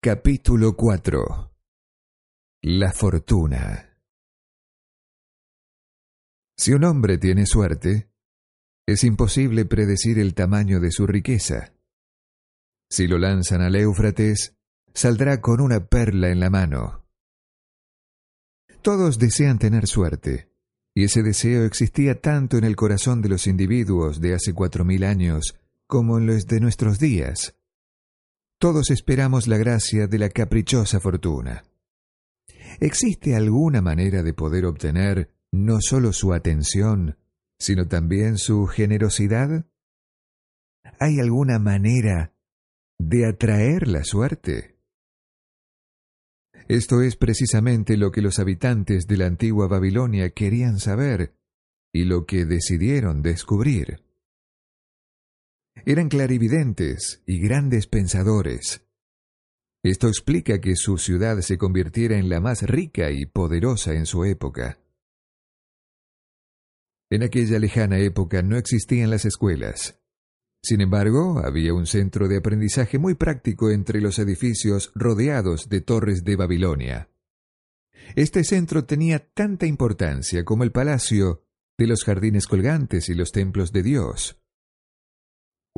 Capítulo 4 La fortuna Si un hombre tiene suerte, es imposible predecir el tamaño de su riqueza. Si lo lanzan al Éufrates, saldrá con una perla en la mano. Todos desean tener suerte, y ese deseo existía tanto en el corazón de los individuos de hace cuatro mil años como en los de nuestros días. Todos esperamos la gracia de la caprichosa fortuna. ¿Existe alguna manera de poder obtener no solo su atención, sino también su generosidad? ¿Hay alguna manera de atraer la suerte? Esto es precisamente lo que los habitantes de la antigua Babilonia querían saber y lo que decidieron descubrir. Eran clarividentes y grandes pensadores. Esto explica que su ciudad se convirtiera en la más rica y poderosa en su época. En aquella lejana época no existían las escuelas. Sin embargo, había un centro de aprendizaje muy práctico entre los edificios rodeados de torres de Babilonia. Este centro tenía tanta importancia como el palacio de los jardines colgantes y los templos de Dios.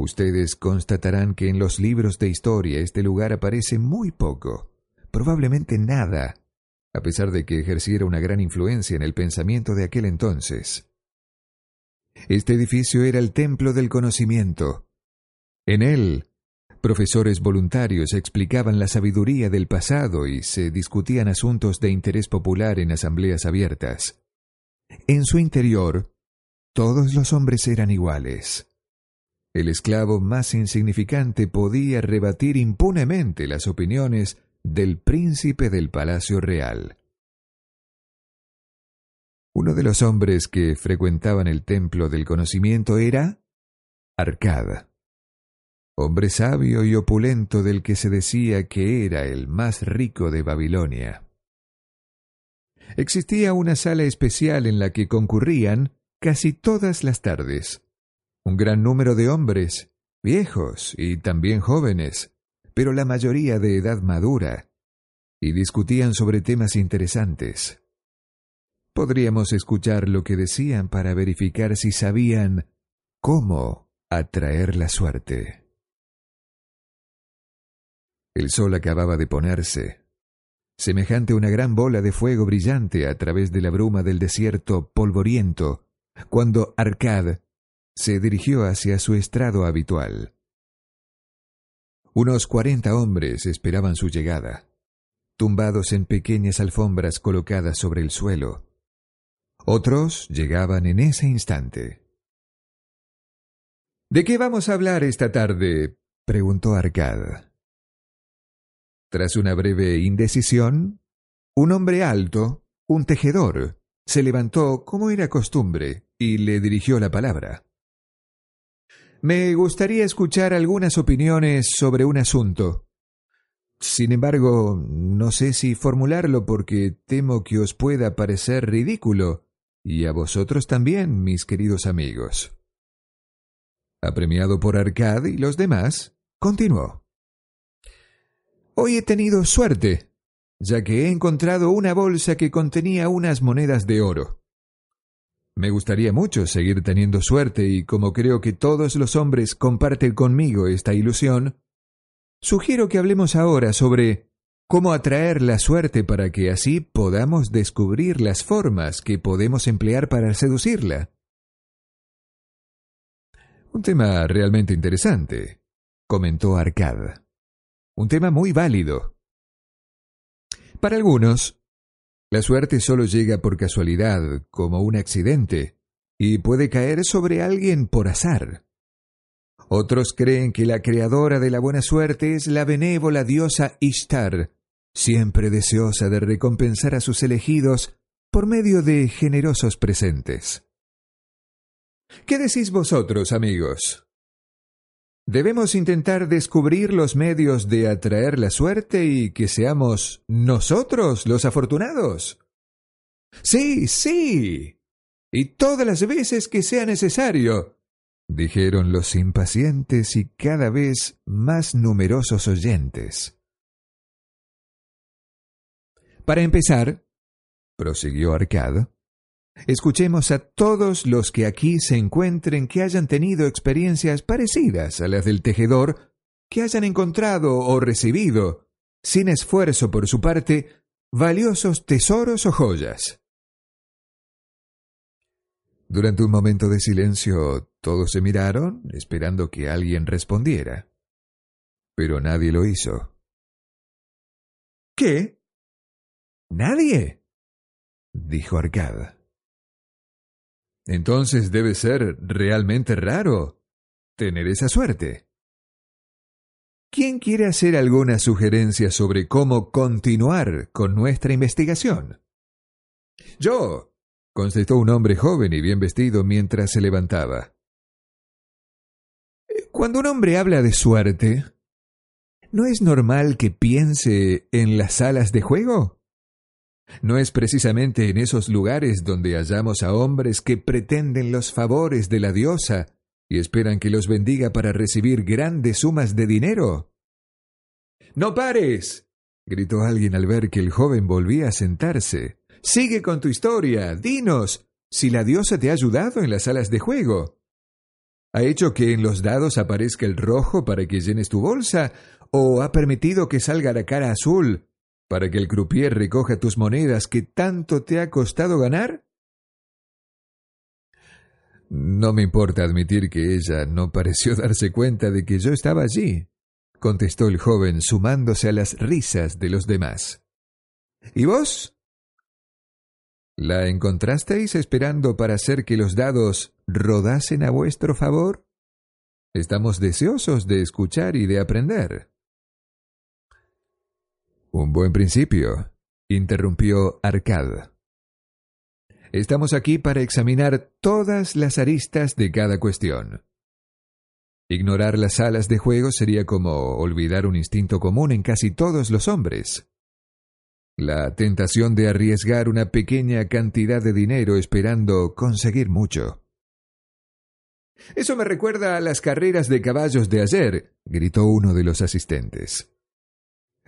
Ustedes constatarán que en los libros de historia este lugar aparece muy poco, probablemente nada, a pesar de que ejerciera una gran influencia en el pensamiento de aquel entonces. Este edificio era el templo del conocimiento. En él, profesores voluntarios explicaban la sabiduría del pasado y se discutían asuntos de interés popular en asambleas abiertas. En su interior, todos los hombres eran iguales. El esclavo más insignificante podía rebatir impunemente las opiniones del príncipe del palacio real. Uno de los hombres que frecuentaban el templo del conocimiento era Arcada, hombre sabio y opulento del que se decía que era el más rico de Babilonia. Existía una sala especial en la que concurrían casi todas las tardes un gran número de hombres, viejos y también jóvenes, pero la mayoría de edad madura, y discutían sobre temas interesantes. Podríamos escuchar lo que decían para verificar si sabían cómo atraer la suerte. El sol acababa de ponerse, semejante a una gran bola de fuego brillante a través de la bruma del desierto polvoriento, cuando Arcad se dirigió hacia su estrado habitual. Unos cuarenta hombres esperaban su llegada, tumbados en pequeñas alfombras colocadas sobre el suelo. Otros llegaban en ese instante. ¿De qué vamos a hablar esta tarde? preguntó Arcad. Tras una breve indecisión, un hombre alto, un tejedor, se levantó como era costumbre y le dirigió la palabra. Me gustaría escuchar algunas opiniones sobre un asunto. Sin embargo, no sé si formularlo porque temo que os pueda parecer ridículo, y a vosotros también, mis queridos amigos. Apremiado por Arcad y los demás, continuó. Hoy he tenido suerte, ya que he encontrado una bolsa que contenía unas monedas de oro. Me gustaría mucho seguir teniendo suerte y como creo que todos los hombres comparten conmigo esta ilusión, sugiero que hablemos ahora sobre cómo atraer la suerte para que así podamos descubrir las formas que podemos emplear para seducirla. Un tema realmente interesante, comentó Arcad. Un tema muy válido. Para algunos, la suerte solo llega por casualidad, como un accidente, y puede caer sobre alguien por azar. Otros creen que la creadora de la buena suerte es la benévola diosa Ishtar, siempre deseosa de recompensar a sus elegidos por medio de generosos presentes. ¿Qué decís vosotros, amigos? Debemos intentar descubrir los medios de atraer la suerte y que seamos nosotros los afortunados. Sí, sí. Y todas las veces que sea necesario, dijeron los impacientes y cada vez más numerosos oyentes. Para empezar, prosiguió Arcad, Escuchemos a todos los que aquí se encuentren que hayan tenido experiencias parecidas a las del tejedor, que hayan encontrado o recibido, sin esfuerzo por su parte, valiosos tesoros o joyas. Durante un momento de silencio todos se miraron, esperando que alguien respondiera. Pero nadie lo hizo. ¿Qué? ¿Nadie? dijo Arcada. Entonces debe ser realmente raro tener esa suerte. ¿Quién quiere hacer alguna sugerencia sobre cómo continuar con nuestra investigación? Yo, contestó un hombre joven y bien vestido mientras se levantaba. Cuando un hombre habla de suerte, ¿no es normal que piense en las salas de juego? ¿No es precisamente en esos lugares donde hallamos a hombres que pretenden los favores de la diosa y esperan que los bendiga para recibir grandes sumas de dinero? ¡No pares! gritó alguien al ver que el joven volvía a sentarse. Sigue con tu historia. Dinos si la diosa te ha ayudado en las salas de juego. ¿Ha hecho que en los dados aparezca el rojo para que llenes tu bolsa? ¿O ha permitido que salga la cara azul para que el croupier recoja tus monedas que tanto te ha costado ganar? No me importa admitir que ella no pareció darse cuenta de que yo estaba allí, contestó el joven sumándose a las risas de los demás. ¿Y vos? ¿La encontrasteis esperando para hacer que los dados rodasen a vuestro favor? Estamos deseosos de escuchar y de aprender. Un buen principio, interrumpió Arcad. Estamos aquí para examinar todas las aristas de cada cuestión. Ignorar las salas de juego sería como olvidar un instinto común en casi todos los hombres. La tentación de arriesgar una pequeña cantidad de dinero esperando conseguir mucho. Eso me recuerda a las carreras de caballos de ayer, gritó uno de los asistentes.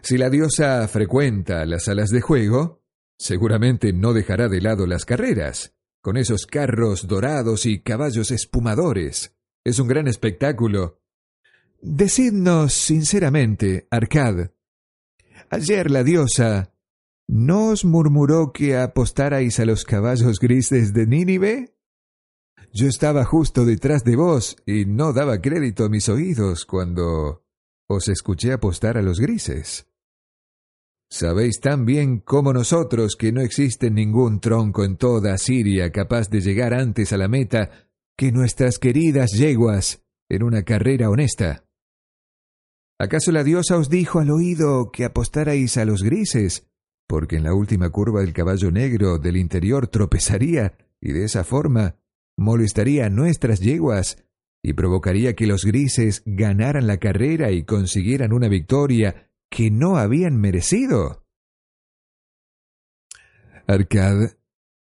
Si la diosa frecuenta las salas de juego, seguramente no dejará de lado las carreras, con esos carros dorados y caballos espumadores. Es un gran espectáculo. Decidnos sinceramente, Arcad, ayer la diosa ¿no os murmuró que apostarais a los caballos grises de Nínive? Yo estaba justo detrás de vos y no daba crédito a mis oídos cuando os escuché apostar a los grises. Sabéis tan bien como nosotros que no existe ningún tronco en toda Siria capaz de llegar antes a la meta que nuestras queridas yeguas en una carrera honesta. ¿Acaso la diosa os dijo al oído que apostarais a los grises, porque en la última curva del caballo negro del interior tropezaría y de esa forma molestaría a nuestras yeguas y provocaría que los grises ganaran la carrera y consiguieran una victoria que no habían merecido. Arcad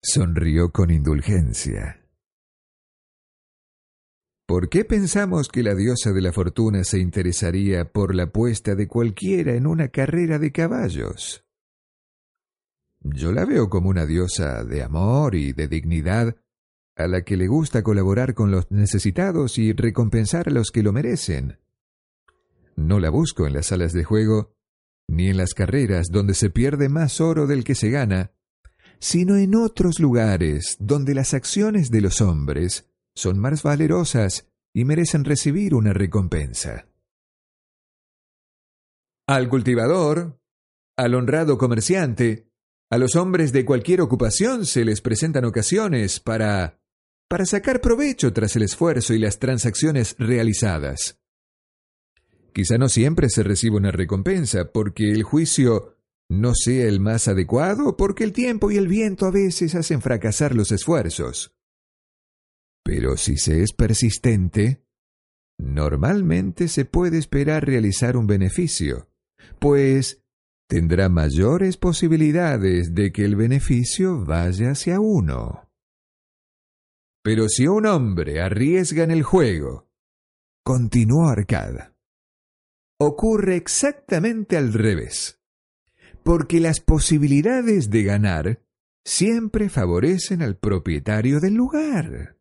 sonrió con indulgencia. ¿Por qué pensamos que la diosa de la fortuna se interesaría por la apuesta de cualquiera en una carrera de caballos? Yo la veo como una diosa de amor y de dignidad a la que le gusta colaborar con los necesitados y recompensar a los que lo merecen. No la busco en las salas de juego, ni en las carreras donde se pierde más oro del que se gana, sino en otros lugares donde las acciones de los hombres son más valerosas y merecen recibir una recompensa. Al cultivador, al honrado comerciante, a los hombres de cualquier ocupación se les presentan ocasiones para para sacar provecho tras el esfuerzo y las transacciones realizadas. Quizá no siempre se reciba una recompensa porque el juicio no sea el más adecuado, porque el tiempo y el viento a veces hacen fracasar los esfuerzos. Pero si se es persistente, normalmente se puede esperar realizar un beneficio, pues tendrá mayores posibilidades de que el beneficio vaya hacia uno. Pero si un hombre arriesga en el juego, continuó Arcada, ocurre exactamente al revés, porque las posibilidades de ganar siempre favorecen al propietario del lugar.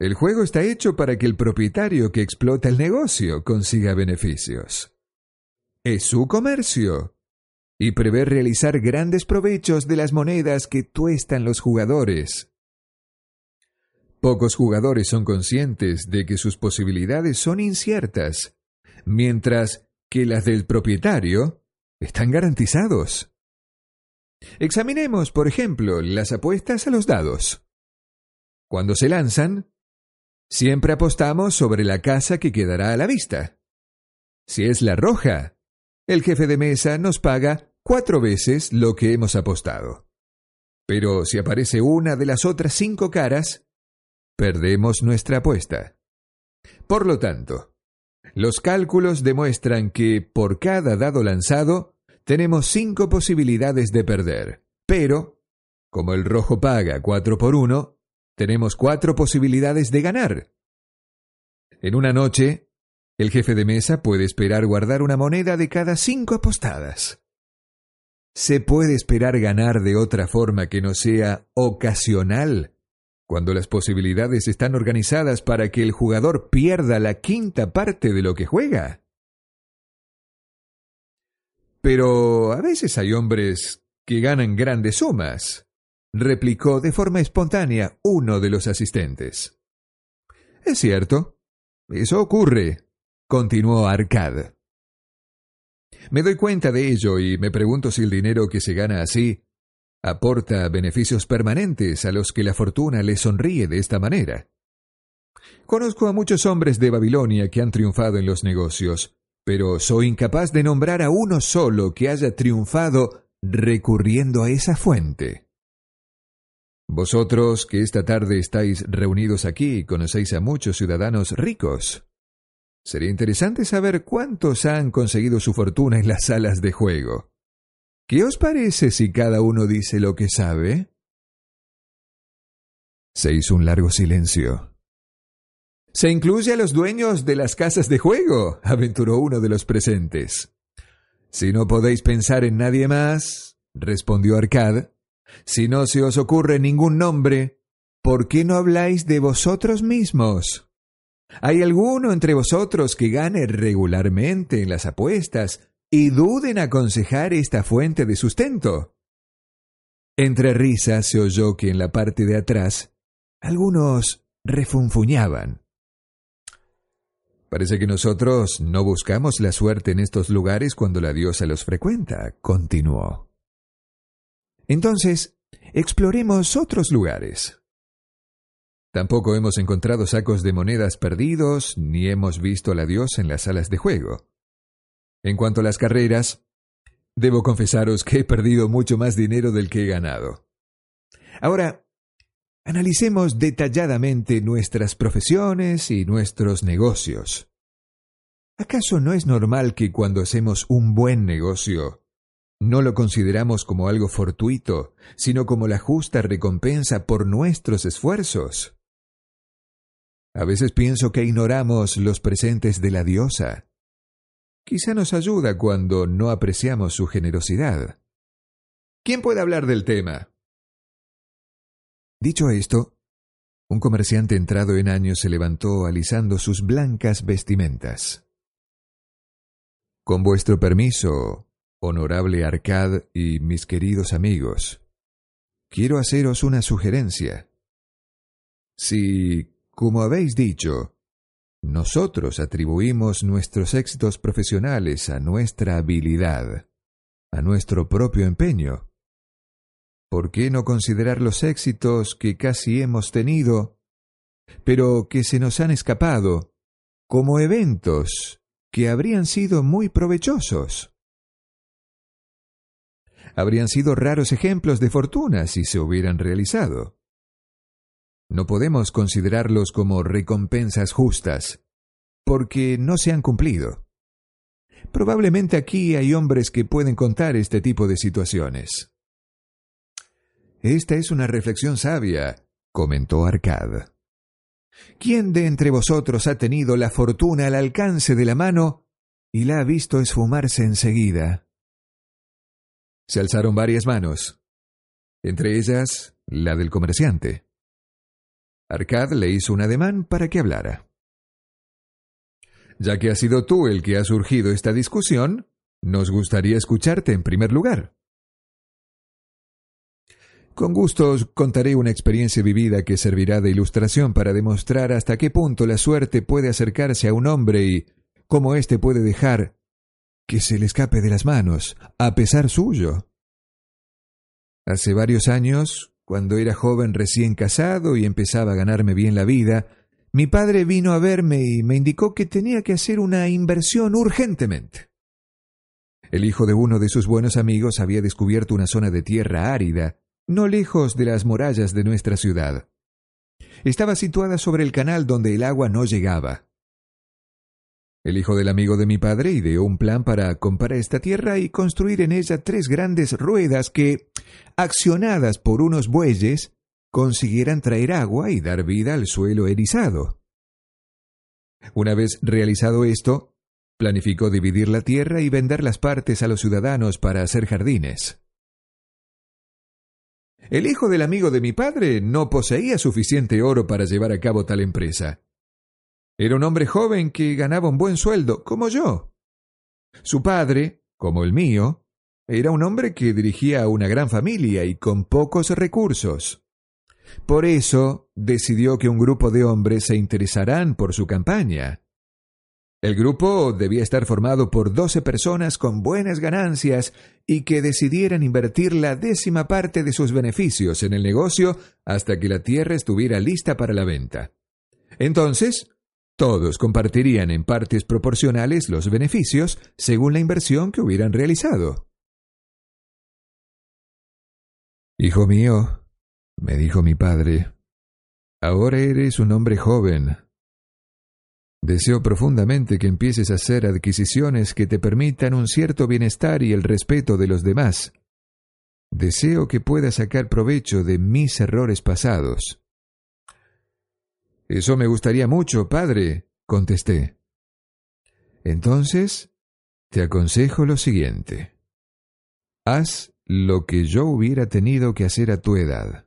El juego está hecho para que el propietario que explota el negocio consiga beneficios. Es su comercio y prevé realizar grandes provechos de las monedas que tuestan los jugadores. Pocos jugadores son conscientes de que sus posibilidades son inciertas, mientras que las del propietario están garantizados. Examinemos, por ejemplo, las apuestas a los dados. Cuando se lanzan, Siempre apostamos sobre la casa que quedará a la vista. Si es la roja, el jefe de mesa nos paga cuatro veces lo que hemos apostado. Pero si aparece una de las otras cinco caras, perdemos nuestra apuesta. Por lo tanto, los cálculos demuestran que por cada dado lanzado tenemos cinco posibilidades de perder, pero, como el rojo paga cuatro por uno, tenemos cuatro posibilidades de ganar. En una noche, el jefe de mesa puede esperar guardar una moneda de cada cinco apostadas. ¿Se puede esperar ganar de otra forma que no sea ocasional? Cuando las posibilidades están organizadas para que el jugador pierda la quinta parte de lo que juega. Pero a veces hay hombres que ganan grandes sumas replicó de forma espontánea uno de los asistentes. Es cierto, eso ocurre, continuó Arcad. Me doy cuenta de ello y me pregunto si el dinero que se gana así aporta beneficios permanentes a los que la fortuna le sonríe de esta manera. Conozco a muchos hombres de Babilonia que han triunfado en los negocios, pero soy incapaz de nombrar a uno solo que haya triunfado recurriendo a esa fuente. Vosotros que esta tarde estáis reunidos aquí conocéis a muchos ciudadanos ricos. Sería interesante saber cuántos han conseguido su fortuna en las salas de juego. ¿Qué os parece si cada uno dice lo que sabe? Se hizo un largo silencio. Se incluye a los dueños de las casas de juego, aventuró uno de los presentes. Si no podéis pensar en nadie más, respondió Arcad, si no se os ocurre ningún nombre, ¿por qué no habláis de vosotros mismos? ¿Hay alguno entre vosotros que gane regularmente en las apuestas y duden aconsejar esta fuente de sustento? Entre risas se oyó que en la parte de atrás algunos refunfuñaban. Parece que nosotros no buscamos la suerte en estos lugares cuando la diosa los frecuenta, continuó. Entonces, exploremos otros lugares. Tampoco hemos encontrado sacos de monedas perdidos, ni hemos visto a la diosa en las salas de juego. En cuanto a las carreras, debo confesaros que he perdido mucho más dinero del que he ganado. Ahora, analicemos detalladamente nuestras profesiones y nuestros negocios. ¿Acaso no es normal que cuando hacemos un buen negocio no lo consideramos como algo fortuito, sino como la justa recompensa por nuestros esfuerzos. A veces pienso que ignoramos los presentes de la diosa. Quizá nos ayuda cuando no apreciamos su generosidad. ¿Quién puede hablar del tema? Dicho esto, un comerciante entrado en años se levantó alisando sus blancas vestimentas. Con vuestro permiso, Honorable Arcad y mis queridos amigos, quiero haceros una sugerencia. Si, como habéis dicho, nosotros atribuimos nuestros éxitos profesionales a nuestra habilidad, a nuestro propio empeño, ¿por qué no considerar los éxitos que casi hemos tenido, pero que se nos han escapado, como eventos que habrían sido muy provechosos? Habrían sido raros ejemplos de fortuna si se hubieran realizado. No podemos considerarlos como recompensas justas, porque no se han cumplido. Probablemente aquí hay hombres que pueden contar este tipo de situaciones. Esta es una reflexión sabia, comentó Arcad. ¿Quién de entre vosotros ha tenido la fortuna al alcance de la mano y la ha visto esfumarse enseguida? Se alzaron varias manos, entre ellas la del comerciante. Arcad le hizo un ademán para que hablara. Ya que has sido tú el que ha surgido esta discusión, nos gustaría escucharte en primer lugar. Con gusto contaré una experiencia vivida que servirá de ilustración para demostrar hasta qué punto la suerte puede acercarse a un hombre y cómo éste puede dejar que se le escape de las manos, a pesar suyo. Hace varios años, cuando era joven recién casado y empezaba a ganarme bien la vida, mi padre vino a verme y me indicó que tenía que hacer una inversión urgentemente. El hijo de uno de sus buenos amigos había descubierto una zona de tierra árida, no lejos de las murallas de nuestra ciudad. Estaba situada sobre el canal donde el agua no llegaba. El hijo del amigo de mi padre ideó un plan para comprar esta tierra y construir en ella tres grandes ruedas que, accionadas por unos bueyes, consiguieran traer agua y dar vida al suelo erizado. Una vez realizado esto, planificó dividir la tierra y vender las partes a los ciudadanos para hacer jardines. El hijo del amigo de mi padre no poseía suficiente oro para llevar a cabo tal empresa. Era un hombre joven que ganaba un buen sueldo, como yo. Su padre, como el mío, era un hombre que dirigía una gran familia y con pocos recursos. Por eso decidió que un grupo de hombres se interesarán por su campaña. El grupo debía estar formado por doce personas con buenas ganancias y que decidieran invertir la décima parte de sus beneficios en el negocio hasta que la tierra estuviera lista para la venta. Entonces, todos compartirían en partes proporcionales los beneficios según la inversión que hubieran realizado. Hijo mío, me dijo mi padre, ahora eres un hombre joven. Deseo profundamente que empieces a hacer adquisiciones que te permitan un cierto bienestar y el respeto de los demás. Deseo que puedas sacar provecho de mis errores pasados. Eso me gustaría mucho, padre, contesté. Entonces, te aconsejo lo siguiente. Haz lo que yo hubiera tenido que hacer a tu edad.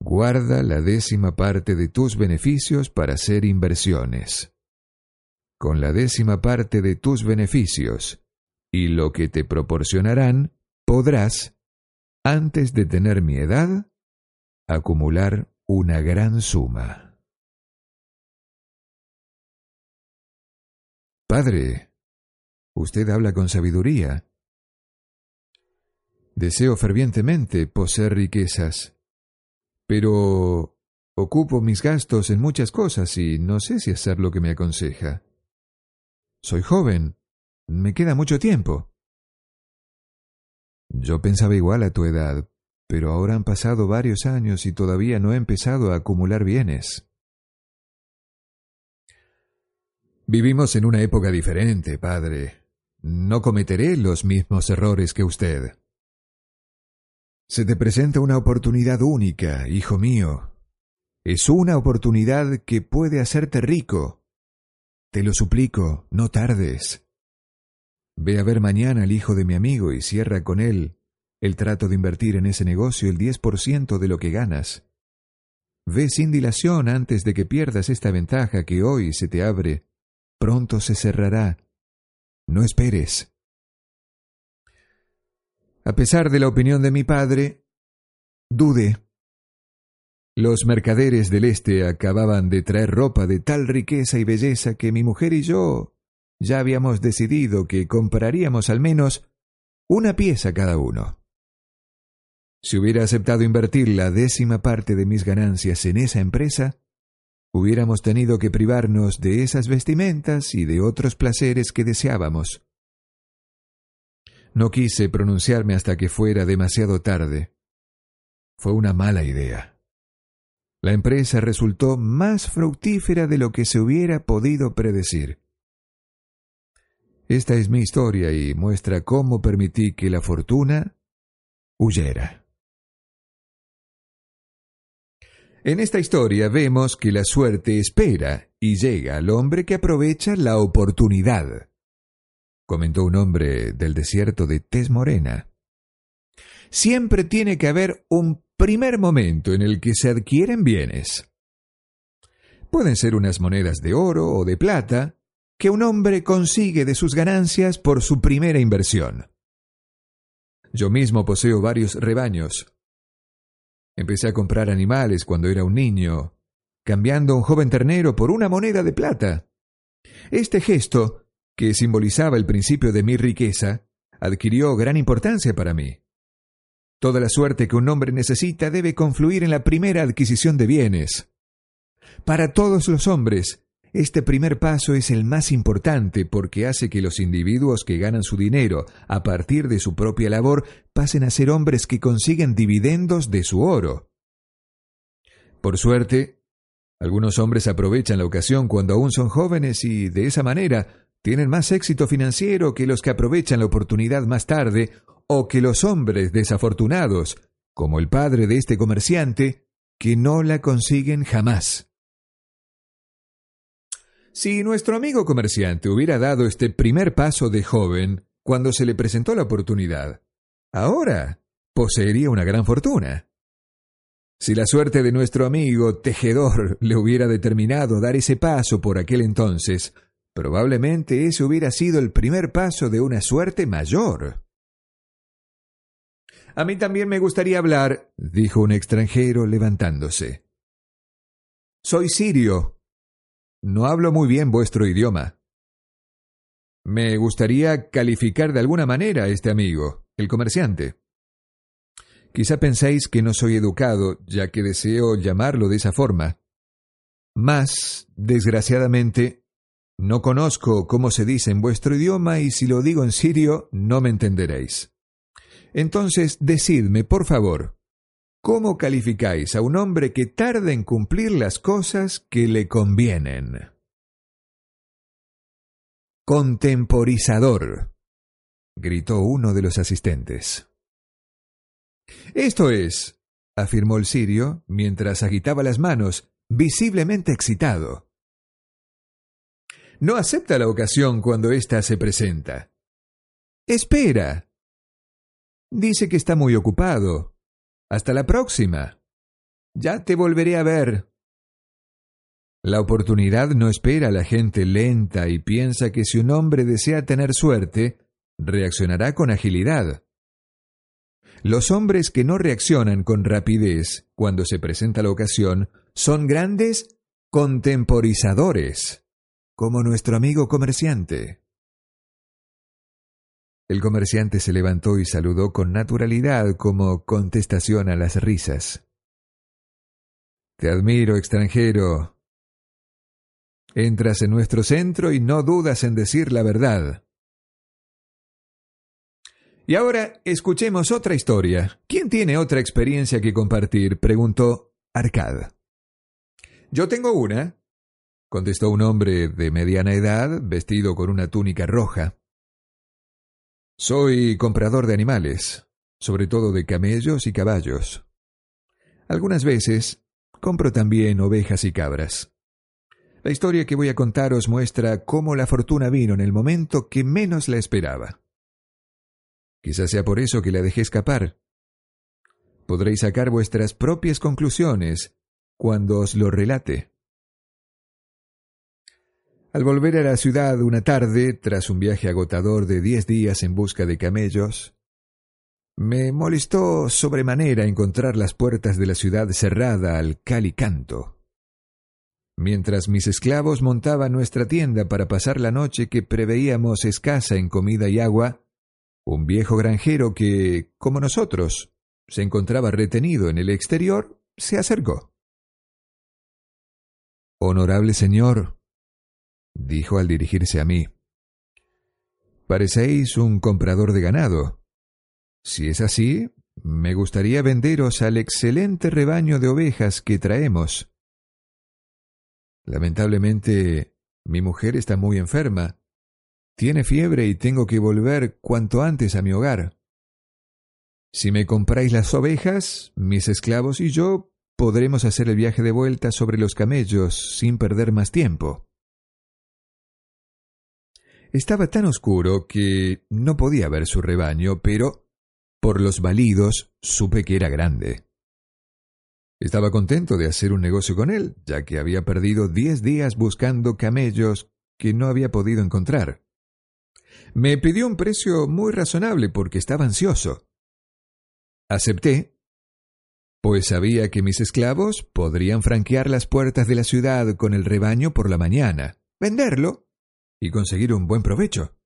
Guarda la décima parte de tus beneficios para hacer inversiones. Con la décima parte de tus beneficios y lo que te proporcionarán, podrás, antes de tener mi edad, acumular una gran suma. Padre, usted habla con sabiduría. Deseo fervientemente poseer riquezas pero ocupo mis gastos en muchas cosas y no sé si hacer lo que me aconseja. Soy joven. Me queda mucho tiempo. Yo pensaba igual a tu edad, pero ahora han pasado varios años y todavía no he empezado a acumular bienes. Vivimos en una época diferente, padre. No cometeré los mismos errores que usted. Se te presenta una oportunidad única, hijo mío. Es una oportunidad que puede hacerte rico. Te lo suplico, no tardes. Ve a ver mañana al hijo de mi amigo y cierra con él el trato de invertir en ese negocio el diez por ciento de lo que ganas. Ve sin dilación antes de que pierdas esta ventaja que hoy se te abre. Pronto se cerrará. No esperes. A pesar de la opinión de mi padre, dude. Los mercaderes del Este acababan de traer ropa de tal riqueza y belleza que mi mujer y yo ya habíamos decidido que compraríamos al menos una pieza cada uno. Si hubiera aceptado invertir la décima parte de mis ganancias en esa empresa, hubiéramos tenido que privarnos de esas vestimentas y de otros placeres que deseábamos. No quise pronunciarme hasta que fuera demasiado tarde. Fue una mala idea. La empresa resultó más fructífera de lo que se hubiera podido predecir. Esta es mi historia y muestra cómo permití que la fortuna huyera. En esta historia vemos que la suerte espera y llega al hombre que aprovecha la oportunidad comentó un hombre del desierto de tez morena. Siempre tiene que haber un primer momento en el que se adquieren bienes. Pueden ser unas monedas de oro o de plata que un hombre consigue de sus ganancias por su primera inversión. Yo mismo poseo varios rebaños. Empecé a comprar animales cuando era un niño, cambiando un joven ternero por una moneda de plata. Este gesto que simbolizaba el principio de mi riqueza, adquirió gran importancia para mí. Toda la suerte que un hombre necesita debe confluir en la primera adquisición de bienes. Para todos los hombres, este primer paso es el más importante porque hace que los individuos que ganan su dinero a partir de su propia labor pasen a ser hombres que consiguen dividendos de su oro. Por suerte, algunos hombres aprovechan la ocasión cuando aún son jóvenes y de esa manera tienen más éxito financiero que los que aprovechan la oportunidad más tarde o que los hombres desafortunados, como el padre de este comerciante, que no la consiguen jamás. Si nuestro amigo comerciante hubiera dado este primer paso de joven cuando se le presentó la oportunidad, ahora poseería una gran fortuna. Si la suerte de nuestro amigo tejedor le hubiera determinado dar ese paso por aquel entonces, Probablemente ese hubiera sido el primer paso de una suerte mayor. A mí también me gustaría hablar, dijo un extranjero levantándose. Soy sirio. No hablo muy bien vuestro idioma. Me gustaría calificar de alguna manera a este amigo, el comerciante. Quizá penséis que no soy educado, ya que deseo llamarlo de esa forma. Mas, desgraciadamente, no conozco cómo se dice en vuestro idioma y si lo digo en sirio no me entenderéis. Entonces, decidme, por favor, ¿cómo calificáis a un hombre que tarda en cumplir las cosas que le convienen? Contemporizador, gritó uno de los asistentes. Esto es, afirmó el sirio, mientras agitaba las manos, visiblemente excitado no acepta la ocasión cuando ésta se presenta. Espera. Dice que está muy ocupado. Hasta la próxima. Ya te volveré a ver. La oportunidad no espera a la gente lenta y piensa que si un hombre desea tener suerte, reaccionará con agilidad. Los hombres que no reaccionan con rapidez cuando se presenta la ocasión son grandes contemporizadores como nuestro amigo comerciante. El comerciante se levantó y saludó con naturalidad como contestación a las risas. Te admiro, extranjero. Entras en nuestro centro y no dudas en decir la verdad. Y ahora escuchemos otra historia. ¿Quién tiene otra experiencia que compartir? preguntó Arcad. Yo tengo una, contestó un hombre de mediana edad, vestido con una túnica roja. Soy comprador de animales, sobre todo de camellos y caballos. Algunas veces compro también ovejas y cabras. La historia que voy a contaros muestra cómo la fortuna vino en el momento que menos la esperaba. Quizás sea por eso que la dejé escapar. Podréis sacar vuestras propias conclusiones cuando os lo relate. Al volver a la ciudad una tarde, tras un viaje agotador de diez días en busca de camellos, me molestó sobremanera encontrar las puertas de la ciudad cerrada al cal y canto. Mientras mis esclavos montaban nuestra tienda para pasar la noche que preveíamos escasa en comida y agua, un viejo granjero que, como nosotros, se encontraba retenido en el exterior, se acercó. Honorable señor, dijo al dirigirse a mí, parecéis un comprador de ganado. Si es así, me gustaría venderos al excelente rebaño de ovejas que traemos. Lamentablemente, mi mujer está muy enferma. Tiene fiebre y tengo que volver cuanto antes a mi hogar. Si me compráis las ovejas, mis esclavos y yo podremos hacer el viaje de vuelta sobre los camellos sin perder más tiempo. Estaba tan oscuro que no podía ver su rebaño, pero por los balidos supe que era grande. Estaba contento de hacer un negocio con él, ya que había perdido diez días buscando camellos que no había podido encontrar. Me pidió un precio muy razonable porque estaba ansioso. Acepté, pues sabía que mis esclavos podrían franquear las puertas de la ciudad con el rebaño por la mañana, venderlo y conseguir un buen provecho.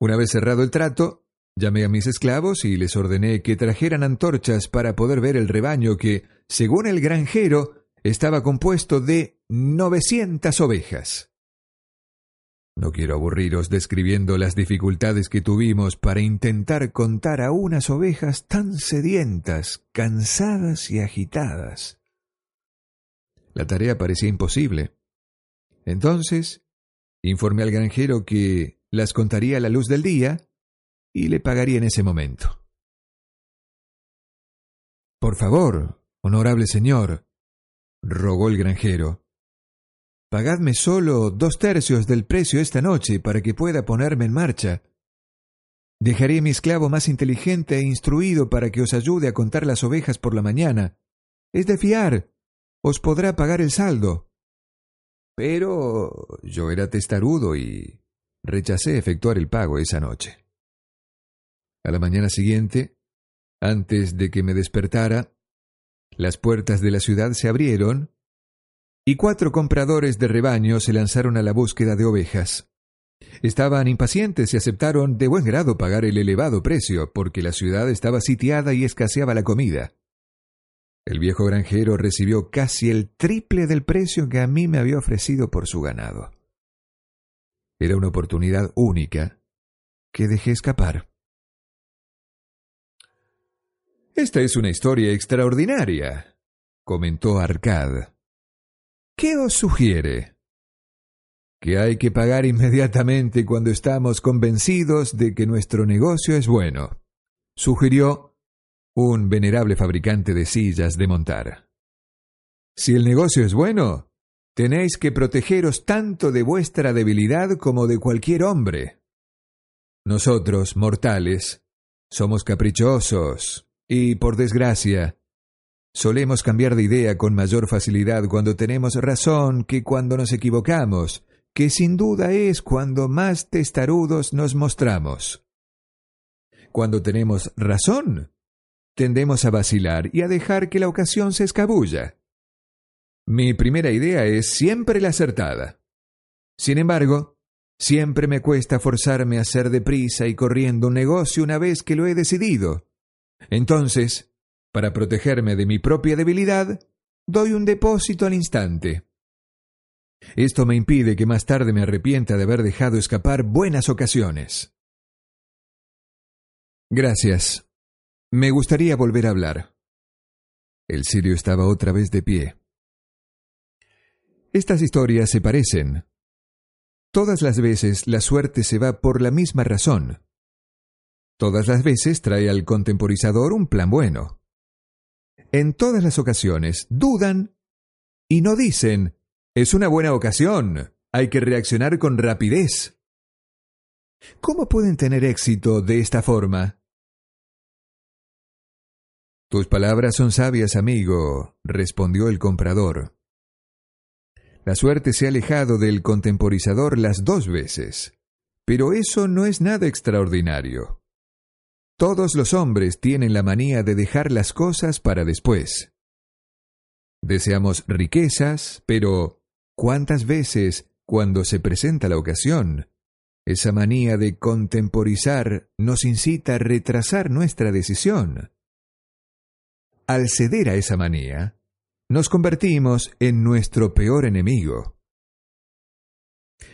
Una vez cerrado el trato, llamé a mis esclavos y les ordené que trajeran antorchas para poder ver el rebaño que, según el granjero, estaba compuesto de novecientas ovejas. No quiero aburriros describiendo las dificultades que tuvimos para intentar contar a unas ovejas tan sedientas, cansadas y agitadas. La tarea parecía imposible. Entonces, informé al granjero que las contaría a la luz del día y le pagaría en ese momento. Por favor, honorable señor, rogó el granjero, Pagadme solo dos tercios del precio esta noche para que pueda ponerme en marcha. Dejaré mi esclavo más inteligente e instruido para que os ayude a contar las ovejas por la mañana. Es de fiar. Os podrá pagar el saldo. Pero yo era testarudo y rechacé efectuar el pago esa noche. A la mañana siguiente, antes de que me despertara, las puertas de la ciudad se abrieron y cuatro compradores de rebaño se lanzaron a la búsqueda de ovejas. Estaban impacientes y aceptaron de buen grado pagar el elevado precio, porque la ciudad estaba sitiada y escaseaba la comida. El viejo granjero recibió casi el triple del precio que a mí me había ofrecido por su ganado. Era una oportunidad única que dejé escapar. Esta es una historia extraordinaria, comentó Arcad. ¿Qué os sugiere? Que hay que pagar inmediatamente cuando estamos convencidos de que nuestro negocio es bueno, sugirió un venerable fabricante de sillas de montar. Si el negocio es bueno, tenéis que protegeros tanto de vuestra debilidad como de cualquier hombre. Nosotros, mortales, somos caprichosos y, por desgracia, Solemos cambiar de idea con mayor facilidad cuando tenemos razón que cuando nos equivocamos, que sin duda es cuando más testarudos nos mostramos. Cuando tenemos razón, tendemos a vacilar y a dejar que la ocasión se escabulla. Mi primera idea es siempre la acertada. Sin embargo, siempre me cuesta forzarme a hacer deprisa y corriendo un negocio una vez que lo he decidido. Entonces, para protegerme de mi propia debilidad, doy un depósito al instante. Esto me impide que más tarde me arrepienta de haber dejado escapar buenas ocasiones. Gracias. Me gustaría volver a hablar. El sirio estaba otra vez de pie. Estas historias se parecen. Todas las veces la suerte se va por la misma razón. Todas las veces trae al contemporizador un plan bueno en todas las ocasiones dudan y no dicen, es una buena ocasión, hay que reaccionar con rapidez. ¿Cómo pueden tener éxito de esta forma? Tus palabras son sabias, amigo, respondió el comprador. La suerte se ha alejado del contemporizador las dos veces, pero eso no es nada extraordinario. Todos los hombres tienen la manía de dejar las cosas para después. Deseamos riquezas, pero ¿cuántas veces, cuando se presenta la ocasión, esa manía de contemporizar nos incita a retrasar nuestra decisión, al ceder a esa manía, nos convertimos en nuestro peor enemigo.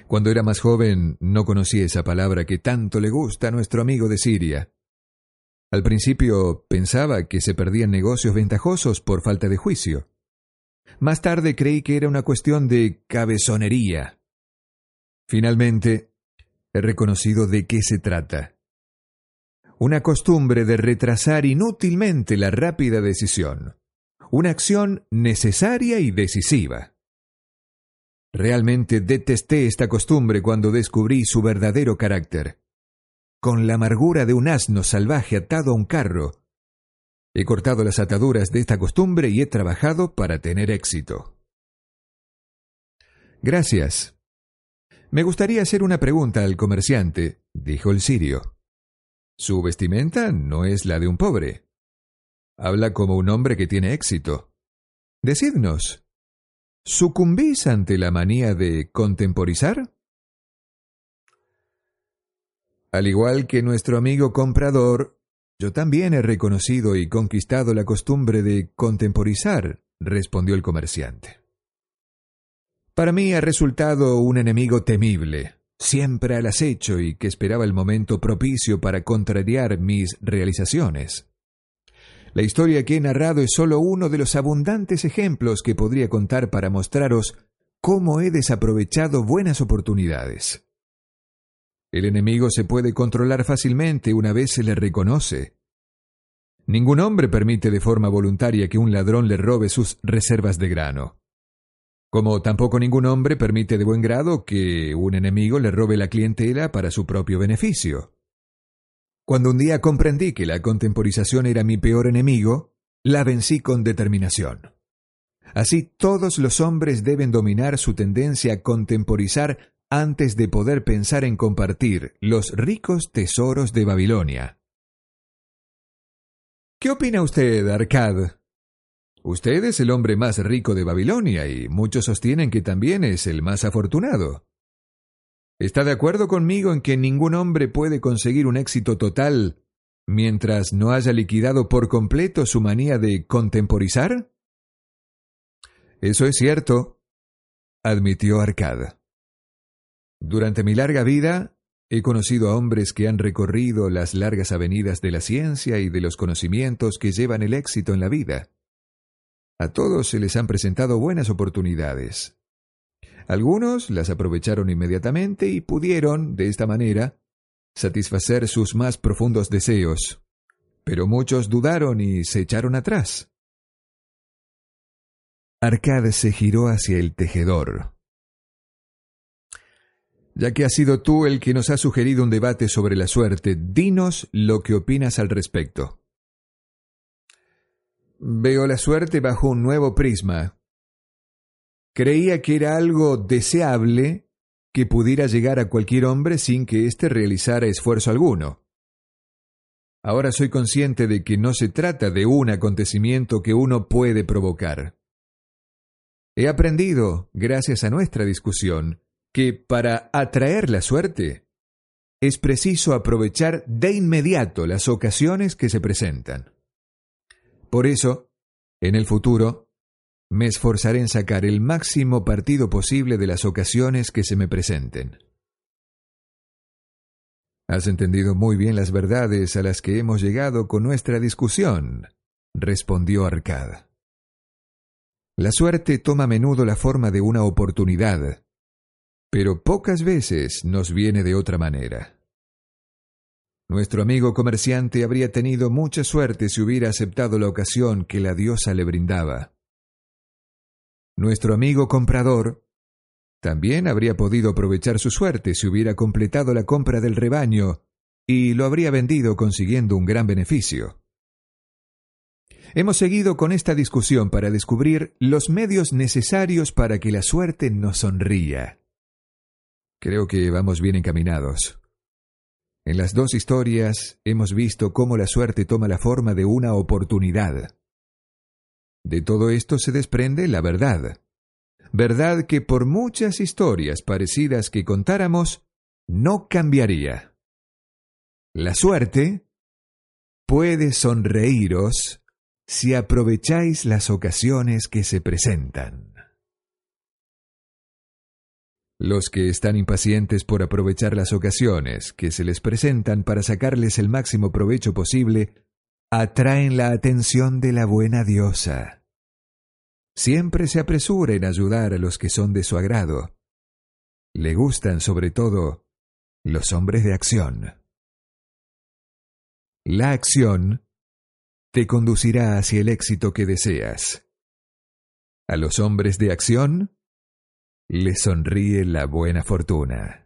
Cuando era más joven no conocí esa palabra que tanto le gusta a nuestro amigo de Siria. Al principio pensaba que se perdían negocios ventajosos por falta de juicio. Más tarde creí que era una cuestión de cabezonería. Finalmente, he reconocido de qué se trata. Una costumbre de retrasar inútilmente la rápida decisión. Una acción necesaria y decisiva. Realmente detesté esta costumbre cuando descubrí su verdadero carácter. Con la amargura de un asno salvaje atado a un carro, he cortado las ataduras de esta costumbre y he trabajado para tener éxito. Gracias. Me gustaría hacer una pregunta al comerciante, dijo el sirio. Su vestimenta no es la de un pobre. Habla como un hombre que tiene éxito. Decidnos, ¿Sucumbís ante la manía de contemporizar? Al igual que nuestro amigo comprador, yo también he reconocido y conquistado la costumbre de contemporizar, respondió el comerciante. Para mí ha resultado un enemigo temible, siempre al acecho y que esperaba el momento propicio para contrariar mis realizaciones. La historia que he narrado es solo uno de los abundantes ejemplos que podría contar para mostraros cómo he desaprovechado buenas oportunidades. El enemigo se puede controlar fácilmente una vez se le reconoce. Ningún hombre permite de forma voluntaria que un ladrón le robe sus reservas de grano. Como tampoco ningún hombre permite de buen grado que un enemigo le robe la clientela para su propio beneficio. Cuando un día comprendí que la contemporización era mi peor enemigo, la vencí con determinación. Así todos los hombres deben dominar su tendencia a contemporizar antes de poder pensar en compartir los ricos tesoros de Babilonia. ¿Qué opina usted, Arcad? Usted es el hombre más rico de Babilonia y muchos sostienen que también es el más afortunado. ¿Está de acuerdo conmigo en que ningún hombre puede conseguir un éxito total mientras no haya liquidado por completo su manía de contemporizar? Eso es cierto, admitió Arcad. Durante mi larga vida he conocido a hombres que han recorrido las largas avenidas de la ciencia y de los conocimientos que llevan el éxito en la vida. A todos se les han presentado buenas oportunidades, algunos las aprovecharon inmediatamente y pudieron, de esta manera, satisfacer sus más profundos deseos, pero muchos dudaron y se echaron atrás. Arcade se giró hacia el tejedor. Ya que has sido tú el que nos ha sugerido un debate sobre la suerte, dinos lo que opinas al respecto. Veo la suerte bajo un nuevo prisma, Creía que era algo deseable que pudiera llegar a cualquier hombre sin que éste realizara esfuerzo alguno. Ahora soy consciente de que no se trata de un acontecimiento que uno puede provocar. He aprendido, gracias a nuestra discusión, que para atraer la suerte es preciso aprovechar de inmediato las ocasiones que se presentan. Por eso, en el futuro, me esforzaré en sacar el máximo partido posible de las ocasiones que se me presenten. Has entendido muy bien las verdades a las que hemos llegado con nuestra discusión, respondió Arcad. La suerte toma a menudo la forma de una oportunidad, pero pocas veces nos viene de otra manera. Nuestro amigo comerciante habría tenido mucha suerte si hubiera aceptado la ocasión que la diosa le brindaba. Nuestro amigo comprador también habría podido aprovechar su suerte si hubiera completado la compra del rebaño y lo habría vendido consiguiendo un gran beneficio. Hemos seguido con esta discusión para descubrir los medios necesarios para que la suerte nos sonría. Creo que vamos bien encaminados. En las dos historias hemos visto cómo la suerte toma la forma de una oportunidad. De todo esto se desprende la verdad. Verdad que por muchas historias parecidas que contáramos, no cambiaría. La suerte puede sonreíros si aprovecháis las ocasiones que se presentan. Los que están impacientes por aprovechar las ocasiones que se les presentan para sacarles el máximo provecho posible, atraen la atención de la buena diosa. Siempre se apresura en ayudar a los que son de su agrado. Le gustan sobre todo los hombres de acción. La acción te conducirá hacia el éxito que deseas. A los hombres de acción les sonríe la buena fortuna.